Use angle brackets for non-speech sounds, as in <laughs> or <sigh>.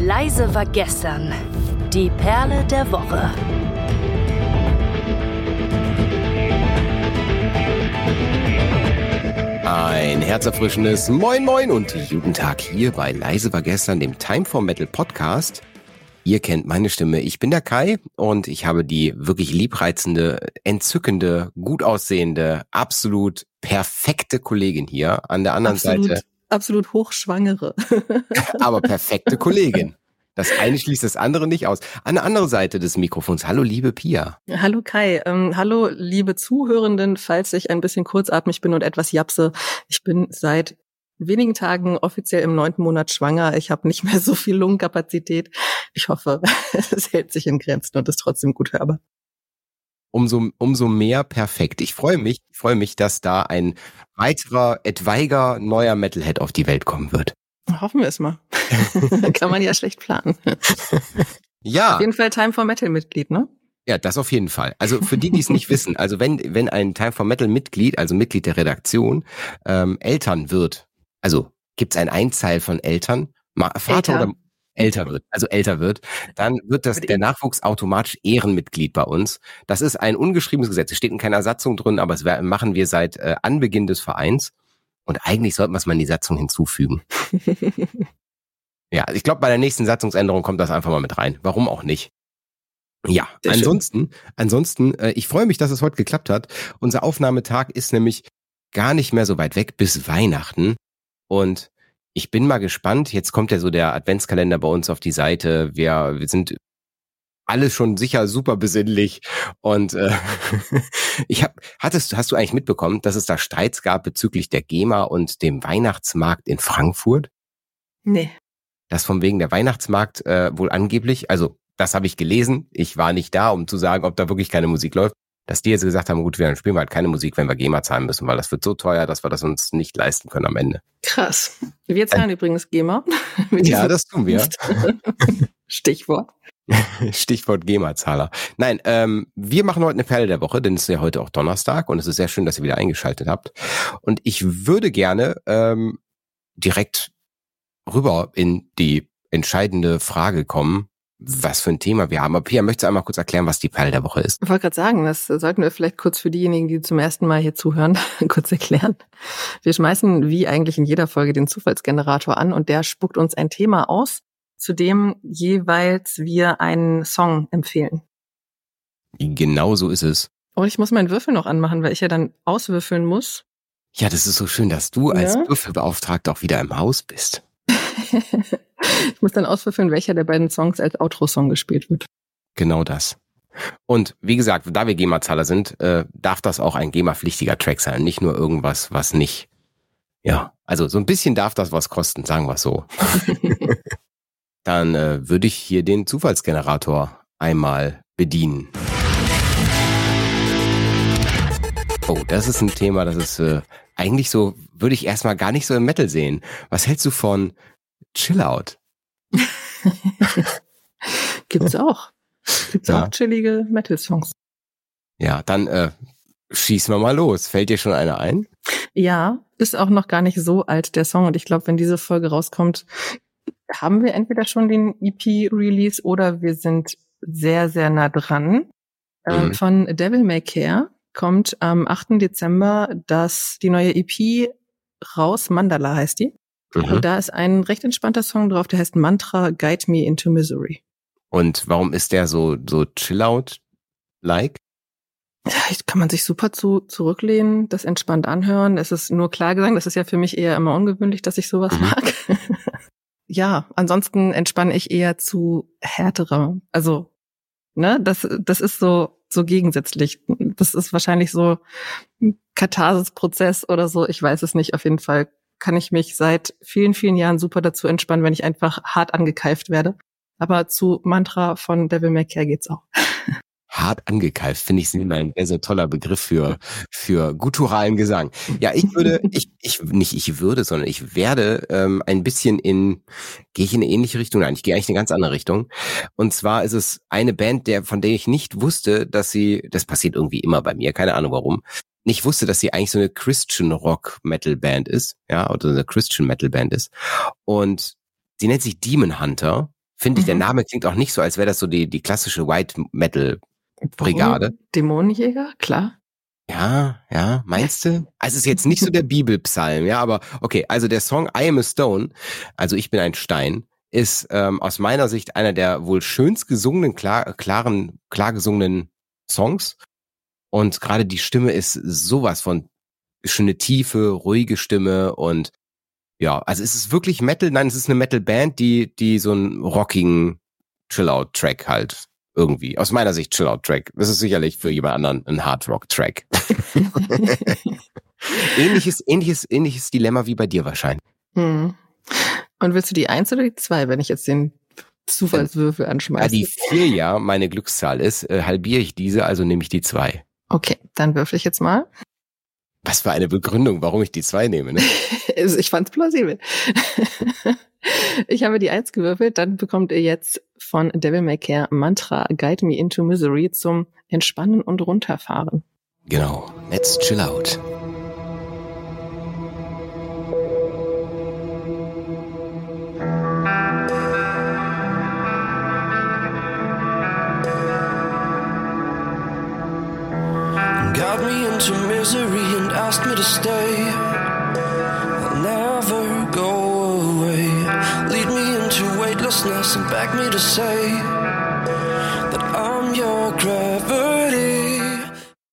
Leise war gestern. Die Perle der Woche. Ein herzerfrischendes Moin Moin und guten Tag hier bei Leise war gestern, dem Time for Metal Podcast. Ihr kennt meine Stimme. Ich bin der Kai und ich habe die wirklich liebreizende, entzückende, gut aussehende, absolut perfekte Kollegin hier an der anderen absolut, Seite. Absolut hochschwangere. <laughs> Aber perfekte Kollegin. Das eine schließt das andere nicht aus. An der anderen Seite des Mikrofons. Hallo, liebe Pia. Hallo Kai. Ähm, hallo, liebe Zuhörenden, falls ich ein bisschen kurzatmig bin und etwas japse. Ich bin seit wenigen Tagen offiziell im neunten Monat schwanger. Ich habe nicht mehr so viel Lungenkapazität. Ich hoffe, <laughs> es hält sich in Grenzen und ist trotzdem gut hörbar. Umso, umso mehr perfekt. Ich freue mich, freue mich, dass da ein weiterer, etwaiger neuer Metalhead auf die Welt kommen wird. Hoffen wir es mal. <laughs> Kann man ja schlecht planen. Ja. Auf jeden Fall Time for Metal Mitglied, ne? Ja, das auf jeden Fall. Also für die, die es nicht wissen, also wenn, wenn ein Time for Metal Mitglied, also Mitglied der Redaktion, ähm, Eltern wird, also gibt es ein Einzahl von Eltern, Vater Älter. oder älter wird, also älter wird, dann wird das der Nachwuchs automatisch Ehrenmitglied bei uns. Das ist ein ungeschriebenes Gesetz. Es steht in keiner Satzung drin, aber es machen wir seit äh, Anbeginn des Vereins. Und eigentlich sollten wir es mal in die Satzung hinzufügen. <laughs> Ja, ich glaube, bei der nächsten Satzungsänderung kommt das einfach mal mit rein. Warum auch nicht? Ja, Sehr schön. ansonsten, ansonsten, äh, ich freue mich, dass es heute geklappt hat. Unser Aufnahmetag ist nämlich gar nicht mehr so weit weg bis Weihnachten. Und ich bin mal gespannt. Jetzt kommt ja so der Adventskalender bei uns auf die Seite. Wir, wir sind alle schon sicher super besinnlich. Und äh, <laughs> ich hab, hattest, hast du eigentlich mitbekommen, dass es da Streits gab bezüglich der GEMA und dem Weihnachtsmarkt in Frankfurt? nee. dass von wegen der Weihnachtsmarkt äh, wohl angeblich, also das habe ich gelesen, ich war nicht da, um zu sagen, ob da wirklich keine Musik läuft, dass die jetzt gesagt haben, gut, wir spielen halt keine Musik, wenn wir GEMA zahlen müssen, weil das wird so teuer, dass wir das uns nicht leisten können am Ende. Krass. Wir zahlen übrigens GEMA. <laughs> Ja, das tun wir. <laughs> Stichwort. <laughs> Stichwort GEMA-Zahler. Nein, ähm, wir machen heute eine Perle der Woche, denn es ist ja heute auch Donnerstag und es ist sehr schön, dass ihr wieder eingeschaltet habt. Und ich würde gerne ähm, direkt rüber in die entscheidende Frage kommen, was für ein Thema wir haben. Aber Pia, möchtest du einmal kurz erklären, was die Perle der Woche ist? Ich wollte gerade sagen, das sollten wir vielleicht kurz für diejenigen, die zum ersten Mal hier zuhören, <laughs> kurz erklären. Wir schmeißen wie eigentlich in jeder Folge den Zufallsgenerator an und der spuckt uns ein Thema aus, zu dem jeweils wir einen Song empfehlen. Genau so ist es. Oh, ich muss meinen Würfel noch anmachen, weil ich ja dann auswürfeln muss. Ja, das ist so schön, dass du als Ja. Würfelbeauftragter auch wieder im Haus bist. <laughs> <laughs> ich muss dann auswürfeln, welcher der beiden Songs als Outro-Song gespielt wird. Genau das. Und wie gesagt, da wir GEMA-Zahler sind, äh, darf das auch ein GEMA-pflichtiger Track sein, nicht nur irgendwas, was nicht. Ja, also so ein bisschen darf das was kosten, sagen wir es so. <laughs> Dann äh, würde ich hier den Zufallsgenerator einmal bedienen. Oh, das ist ein Thema, das ist äh, eigentlich so, würde ich erstmal gar nicht so im Metal sehen. Was hältst du von Chill Out? <laughs> Gibt's auch. Gibt's Ja. auch chillige Metal-Songs. Ja, dann äh, schießen wir mal los. Fällt dir schon einer ein? Ja, ist auch noch gar nicht so alt, der Song. Und ich glaube, wenn diese Folge rauskommt, haben wir entweder schon den EP-Release oder wir sind sehr, sehr nah dran. Äh, Mhm. Von Devil May Care kommt am 8. Dezember das, die neue EP raus. Mandala heißt die. Mhm. Und da ist ein recht entspannter Song drauf, der heißt Mantra Guide Me into Misery. Und warum ist der so, so Chill-Out-like? Kann man sich super zu, zurücklehnen, das entspannt anhören. Es ist nur Klargesang, das ist ja für mich eher immer ungewöhnlich, dass ich sowas Mhm. mag. <laughs> ja, ansonsten entspanne ich eher zu härterer. Also, ne, das, das ist so, so gegensätzlich. Das ist wahrscheinlich so ein Katharsis-Prozess oder so. Ich weiß es nicht. Auf jeden Fall kann ich mich seit vielen, vielen Jahren super dazu entspannen, wenn ich einfach hart angekeift werde. Aber zu Mantra von Devil May Care geht's auch. Hart angekeift, finde ich, sind ein sehr, sehr toller Begriff für, für gutturalen Gesang. Ja, ich würde, <laughs> ich, ich, nicht ich würde, sondern ich werde ähm, ein bisschen in, gehe ich in eine ähnliche Richtung? Nein, ich gehe eigentlich in eine ganz andere Richtung. Und zwar ist es eine Band, der, von der ich nicht wusste, dass sie, das passiert irgendwie immer bei mir, keine Ahnung warum, nicht wusste, dass sie eigentlich so eine Christian Rock Metal Band ist, ja, oder eine Christian Metal Band ist. Und sie nennt sich Demon Hunter finde ich. Der Mhm. Name klingt auch nicht so, als wäre das so die, die klassische White Metal Brigade. Dämonenjäger, klar. Ja, ja, meinst du? Also es ist jetzt nicht so der Bibelpsalm, ja, aber okay, also der Song I am a Stone, also ich bin ein Stein, ist ähm, aus meiner Sicht einer der wohl schönst gesungenen, klar, klaren, klar gesungenen Songs. Und gerade die Stimme ist sowas von schöne tiefe, ruhige Stimme und ja, also es ist wirklich Metal, nein, es ist eine Metal-Band, die, die so einen rockigen Chill-Out-Track halt irgendwie, aus meiner Sicht Chill-Out-Track. Das ist sicherlich für jemand anderen ein Hard-Rock-Track. <laughs> ähnliches, ähnliches, ähnliches Dilemma wie bei dir wahrscheinlich. Hm. Und willst du die eins oder die zwei, wenn ich jetzt den Zufallswürfel anschmeiße? die vier ja meine Glückszahl ist, äh, halbiere ich diese, also nehme ich die zwei. Okay, dann würfel ich jetzt mal. Was für eine Begründung, warum ich die zwei nehme. Ne? <laughs> Ich fand's plausibel. <laughs> ich habe die eins gewürfelt, dann bekommt ihr jetzt von Devil May Care Mantra Guide Me Into Misery zum Entspannen und Runterfahren. Genau. Let's chill out. Asked me to stay. I'll never go away. Lead me into weightlessness and beg me to say that I'm your gravity.